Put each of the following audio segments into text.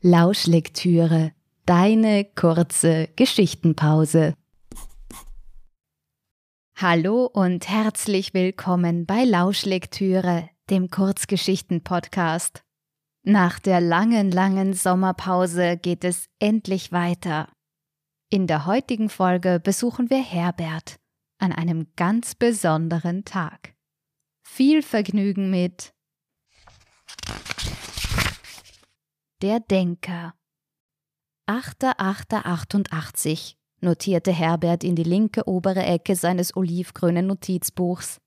Lauschlektüre, deine kurze Geschichtenpause. Hallo und herzlich willkommen bei Lauschlektüre, dem Kurzgeschichten-Podcast. Nach der langen, langen Sommerpause geht es endlich weiter. In der heutigen Folge besuchen wir Herbert an einem ganz besonderen Tag. Viel Vergnügen mit Der Denker. 8.8.88 notierte Herbert in die linke obere Ecke seines olivgrünen Notizbuchs.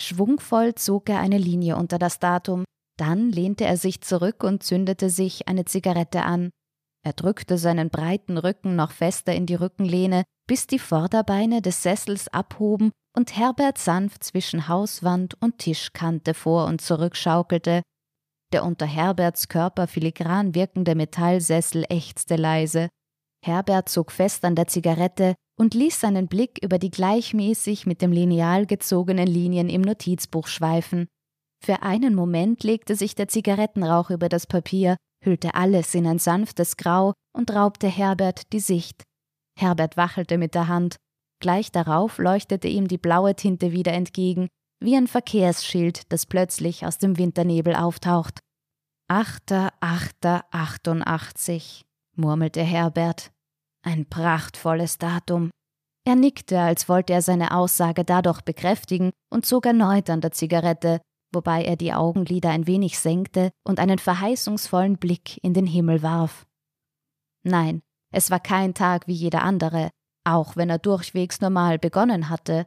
Schwungvoll zog er eine Linie unter das Datum, dann lehnte er sich zurück und zündete sich eine Zigarette an. Er drückte seinen breiten Rücken noch fester in die Rückenlehne, bis die Vorderbeine des Sessels abhoben und Herbert sanft zwischen Hauswand und Tischkante vor und zurück schaukelte, der unter Herberts Körper filigran wirkende Metallsessel ächzte leise. Herbert zog fest an der Zigarette und ließ seinen Blick über die gleichmäßig mit dem Lineal gezogenen Linien im Notizbuch schweifen. Für einen Moment legte sich der Zigarettenrauch über das Papier, hüllte alles in ein sanftes Grau und raubte Herbert die Sicht. Herbert wachelte mit der Hand. Gleich darauf leuchtete ihm die blaue Tinte wieder entgegen, wie ein Verkehrsschild, das plötzlich aus dem Winternebel auftaucht. Achter, achter, achtundachtzig, murmelte Herbert. Ein prachtvolles Datum. Er nickte, als wollte er seine Aussage dadurch bekräftigen und zog erneut an der Zigarette, wobei er die Augenlider ein wenig senkte und einen verheißungsvollen Blick in den Himmel warf. Nein, es war kein Tag wie jeder andere, auch wenn er durchwegs normal begonnen hatte,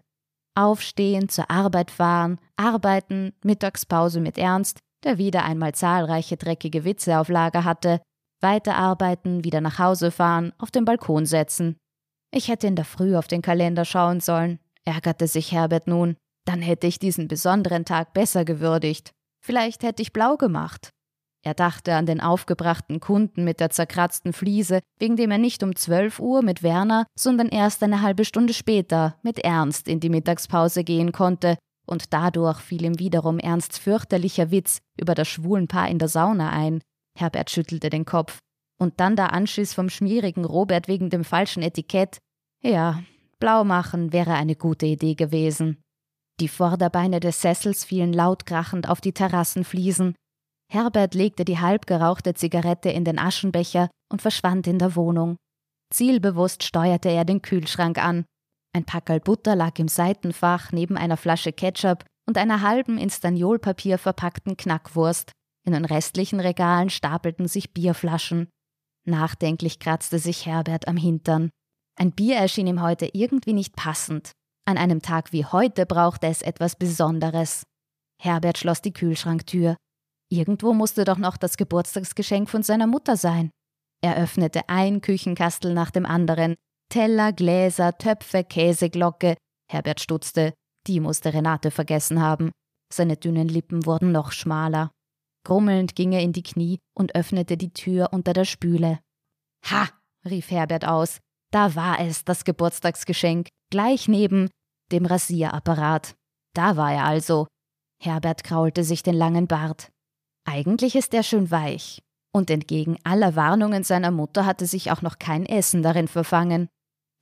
Aufstehen, zur Arbeit fahren, arbeiten, Mittagspause mit Ernst, der wieder einmal zahlreiche dreckige Witze auf Lager hatte, weiterarbeiten, wieder nach Hause fahren, auf den Balkon setzen. Ich hätte in der Früh auf den Kalender schauen sollen, ärgerte sich Herbert nun. Dann hätte ich diesen besonderen Tag besser gewürdigt. Vielleicht hätte ich blau gemacht. Er dachte an den aufgebrachten Kunden mit der zerkratzten Fliese, wegen dem er nicht um zwölf Uhr mit Werner, sondern erst eine halbe Stunde später mit Ernst in die Mittagspause gehen konnte, und dadurch fiel ihm wiederum Ernsts fürchterlicher Witz über das schwulen Paar in der Sauna ein. Herbert schüttelte den Kopf. Und dann der Anschiss vom schmierigen Robert wegen dem falschen Etikett. Ja, blau machen wäre eine gute Idee gewesen. Die Vorderbeine des Sessels fielen laut krachend auf die Terrassenfliesen, Herbert legte die halbgerauchte Zigarette in den Aschenbecher und verschwand in der Wohnung. Zielbewusst steuerte er den Kühlschrank an. Ein Packerl Butter lag im Seitenfach neben einer Flasche Ketchup und einer halben in Staniolpapier verpackten Knackwurst. In den restlichen Regalen stapelten sich Bierflaschen. Nachdenklich kratzte sich Herbert am Hintern. Ein Bier erschien ihm heute irgendwie nicht passend. An einem Tag wie heute brauchte es etwas Besonderes. Herbert schloss die Kühlschranktür. Irgendwo musste doch noch das Geburtstagsgeschenk von seiner Mutter sein. Er öffnete ein Küchenkastel nach dem anderen. Teller, Gläser, Töpfe, Käseglocke. Herbert stutzte. Die musste Renate vergessen haben. Seine dünnen Lippen wurden noch schmaler. Grummelnd ging er in die Knie und öffnete die Tür unter der Spüle. Ha! rief Herbert aus. Da war es, das Geburtstagsgeschenk, gleich neben dem Rasierapparat. Da war er also. Herbert kraulte sich den langen Bart. Eigentlich ist er schön weich. Und entgegen aller Warnungen seiner Mutter hatte sich auch noch kein Essen darin verfangen.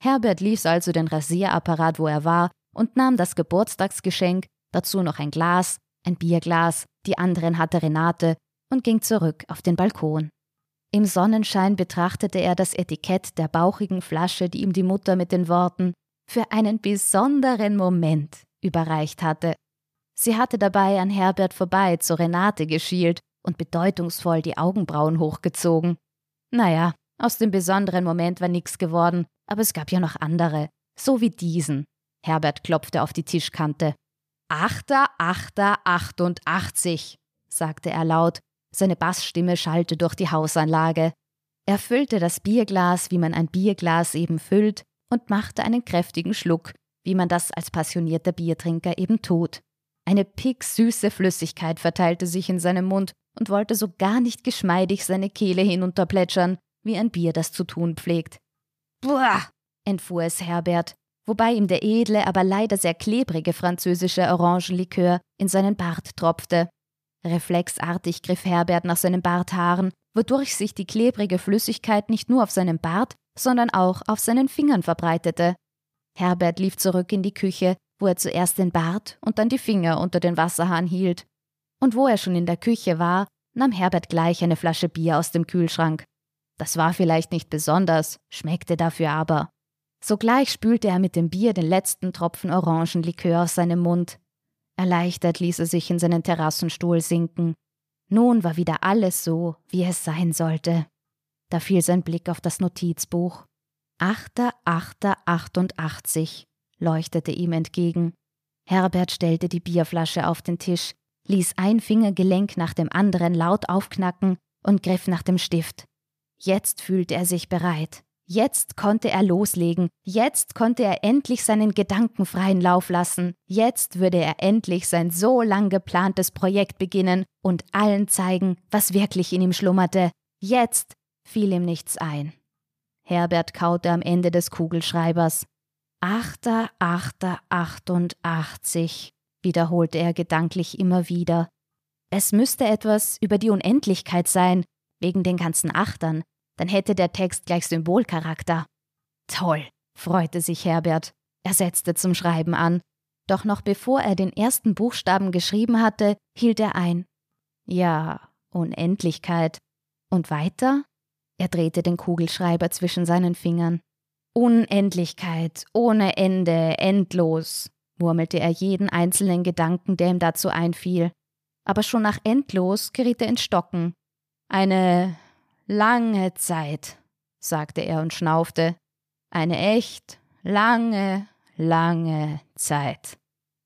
Herbert ließ also den Rasierapparat, wo er war, und nahm das Geburtstagsgeschenk, dazu noch ein Glas, ein Bierglas, die anderen hatte Renate, und ging zurück auf den Balkon. Im Sonnenschein betrachtete er das Etikett der bauchigen Flasche, die ihm die Mutter mit den Worten für einen besonderen Moment überreicht hatte. Sie hatte dabei an Herbert vorbei zu Renate geschielt und bedeutungsvoll die Augenbrauen hochgezogen. Naja, aus dem besonderen Moment war nichts geworden, aber es gab ja noch andere, so wie diesen. Herbert klopfte auf die Tischkante. Achter, Achter, achtundachtzig, sagte er laut. Seine Bassstimme schallte durch die Hausanlage. Er füllte das Bierglas, wie man ein Bierglas eben füllt, und machte einen kräftigen Schluck, wie man das als passionierter Biertrinker eben tut. Eine picksüße Flüssigkeit verteilte sich in seinem Mund und wollte so gar nicht geschmeidig seine Kehle hinunterplätschern, wie ein Bier das zu tun pflegt. Buah, entfuhr es Herbert, wobei ihm der edle, aber leider sehr klebrige französische Orangenlikör in seinen Bart tropfte. Reflexartig griff Herbert nach seinen Barthaaren, wodurch sich die klebrige Flüssigkeit nicht nur auf seinem Bart, sondern auch auf seinen Fingern verbreitete. Herbert lief zurück in die Küche, wo er zuerst den Bart und dann die Finger unter den Wasserhahn hielt. Und wo er schon in der Küche war, nahm Herbert gleich eine Flasche Bier aus dem Kühlschrank. Das war vielleicht nicht besonders, schmeckte dafür aber. Sogleich spülte er mit dem Bier den letzten Tropfen Orangenlikör aus seinem Mund. Erleichtert ließ er sich in seinen Terrassenstuhl sinken. Nun war wieder alles so, wie es sein sollte. Da fiel sein Blick auf das Notizbuch. Achter, Achter, 88 leuchtete ihm entgegen. Herbert stellte die Bierflasche auf den Tisch, ließ ein Fingergelenk nach dem anderen laut aufknacken und griff nach dem Stift. Jetzt fühlte er sich bereit. Jetzt konnte er loslegen. Jetzt konnte er endlich seinen Gedanken freien Lauf lassen. Jetzt würde er endlich sein so lang geplantes Projekt beginnen und allen zeigen, was wirklich in ihm schlummerte. Jetzt fiel ihm nichts ein. Herbert kaute am Ende des Kugelschreibers. Achter, Achter, 88, wiederholte er gedanklich immer wieder. Es müsste etwas über die Unendlichkeit sein, wegen den ganzen Achtern, dann hätte der Text gleich Symbolcharakter. Toll, freute sich Herbert. Er setzte zum Schreiben an. Doch noch bevor er den ersten Buchstaben geschrieben hatte, hielt er ein. Ja, Unendlichkeit. Und weiter? Er drehte den Kugelschreiber zwischen seinen Fingern. Unendlichkeit, ohne Ende, endlos, murmelte er jeden einzelnen Gedanken, der ihm dazu einfiel. Aber schon nach endlos geriet er ins Stocken. Eine lange Zeit, sagte er und schnaufte. Eine echt lange, lange Zeit.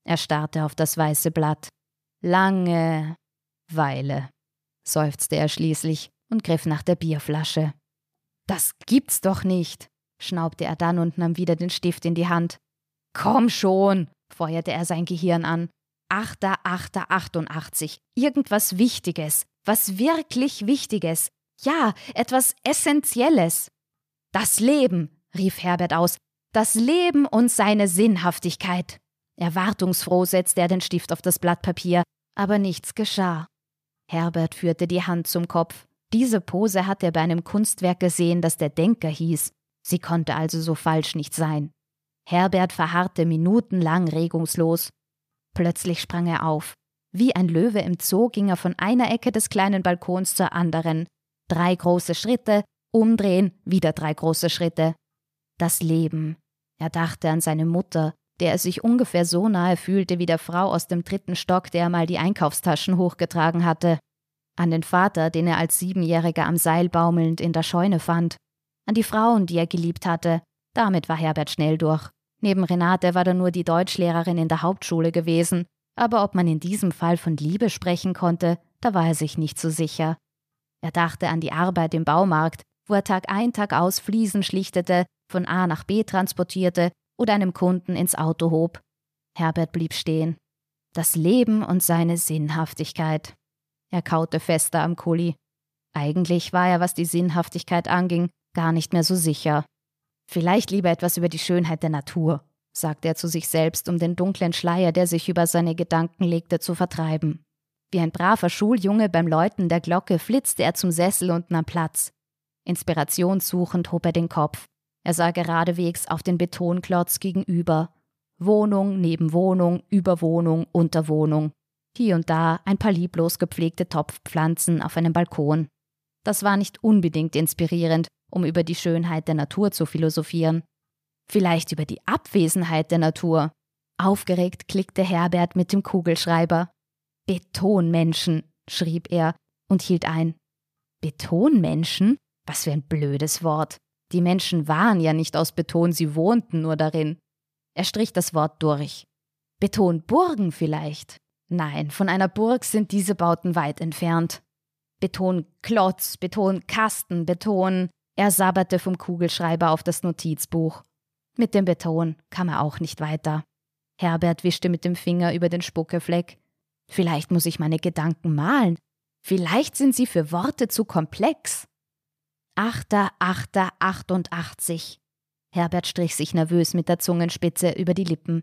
Er starrte auf das weiße Blatt. Lange Weile, seufzte er schließlich und griff nach der Bierflasche. Das gibt's doch nicht, schnaubte er dann und nahm wieder den Stift in die Hand. Komm schon, feuerte er sein Gehirn an. Achter, Achter, 88. Irgendwas Wichtiges. Was wirklich Wichtiges. Ja, etwas Essentielles. Das Leben, rief Herbert aus. Das Leben und seine Sinnhaftigkeit. Erwartungsfroh setzte er den Stift auf das Blatt Papier, aber nichts geschah. Herbert führte die Hand zum Kopf. Diese Pose hatte er bei einem Kunstwerk gesehen, das der Denker hieß. Sie konnte also so falsch nicht sein. Herbert verharrte minutenlang regungslos. Plötzlich sprang er auf. Wie ein Löwe im Zoo ging er von einer Ecke des kleinen Balkons zur anderen. Drei große Schritte, umdrehen, wieder drei große Schritte. Das Leben. Er dachte an seine Mutter, der er sich ungefähr so nahe fühlte wie der Frau aus dem dritten Stock, der mal die Einkaufstaschen hochgetragen hatte an den Vater, den er als Siebenjähriger am Seil baumelnd in der Scheune fand, an die Frauen, die er geliebt hatte. Damit war Herbert schnell durch. Neben Renate war da nur die Deutschlehrerin in der Hauptschule gewesen, aber ob man in diesem Fall von Liebe sprechen konnte, da war er sich nicht so sicher. Er dachte an die Arbeit im Baumarkt, wo er Tag ein, Tag aus Fliesen schlichtete, von A nach B transportierte oder einem Kunden ins Auto hob. Herbert blieb stehen. Das Leben und seine Sinnhaftigkeit. Er kaute fester am Kuli. Eigentlich war er, was die Sinnhaftigkeit anging, gar nicht mehr so sicher. Vielleicht lieber etwas über die Schönheit der Natur, sagte er zu sich selbst, um den dunklen Schleier, der sich über seine Gedanken legte, zu vertreiben. Wie ein braver Schuljunge beim Läuten der Glocke flitzte er zum Sessel und nahm Platz. Inspirationssuchend hob er den Kopf. Er sah geradewegs auf den Betonklotz gegenüber. Wohnung neben Wohnung, über Wohnung, unter Wohnung. Hier und da ein paar lieblos gepflegte Topfpflanzen auf einem Balkon. Das war nicht unbedingt inspirierend, um über die Schönheit der Natur zu philosophieren. Vielleicht über die Abwesenheit der Natur. Aufgeregt klickte Herbert mit dem Kugelschreiber. Betonmenschen, schrieb er und hielt ein. Betonmenschen? Was für ein blödes Wort. Die Menschen waren ja nicht aus Beton, sie wohnten nur darin. Er strich das Wort durch. Betonburgen vielleicht. Nein, von einer Burg sind diese Bauten weit entfernt. Betonklotz, Betonkasten, Beton. Er sabberte vom Kugelschreiber auf das Notizbuch. Mit dem Beton kam er auch nicht weiter. Herbert wischte mit dem Finger über den Spuckefleck. Vielleicht muss ich meine Gedanken malen. Vielleicht sind sie für Worte zu komplex. Achter, Achter, 88. Herbert strich sich nervös mit der Zungenspitze über die Lippen.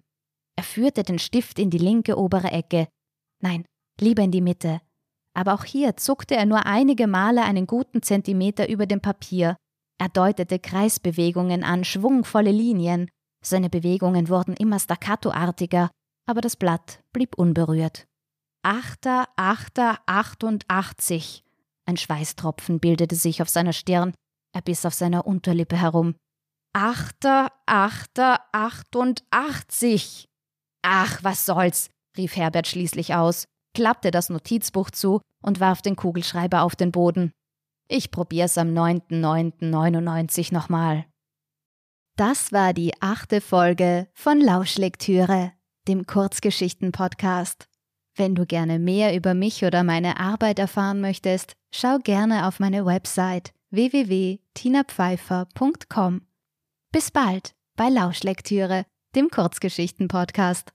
Er führte den Stift in die linke obere Ecke. Nein, lieber in die Mitte. Aber auch hier zuckte er nur einige Male einen guten Zentimeter über dem Papier. Er deutete Kreisbewegungen an, schwungvolle Linien. Seine Bewegungen wurden immer staccatoartiger, aber das Blatt blieb unberührt. Achter, Achter, achtundachtzig. Ein Schweißtropfen bildete sich auf seiner Stirn. Er biss auf seiner Unterlippe herum. Achter, Achter, achtundachtzig. Ach, was soll's, rief Herbert schließlich aus, klappte das Notizbuch zu und warf den Kugelschreiber auf den Boden. Ich probier's am 9.9.99 nochmal. Das war die achte Folge von Lauschlektüre, dem Kurzgeschichten-Podcast. Wenn du gerne mehr über mich oder meine Arbeit erfahren möchtest, schau gerne auf meine Website www.tinapfeifer.com. Bis bald bei Lauschlektüre, dem Kurzgeschichten-Podcast.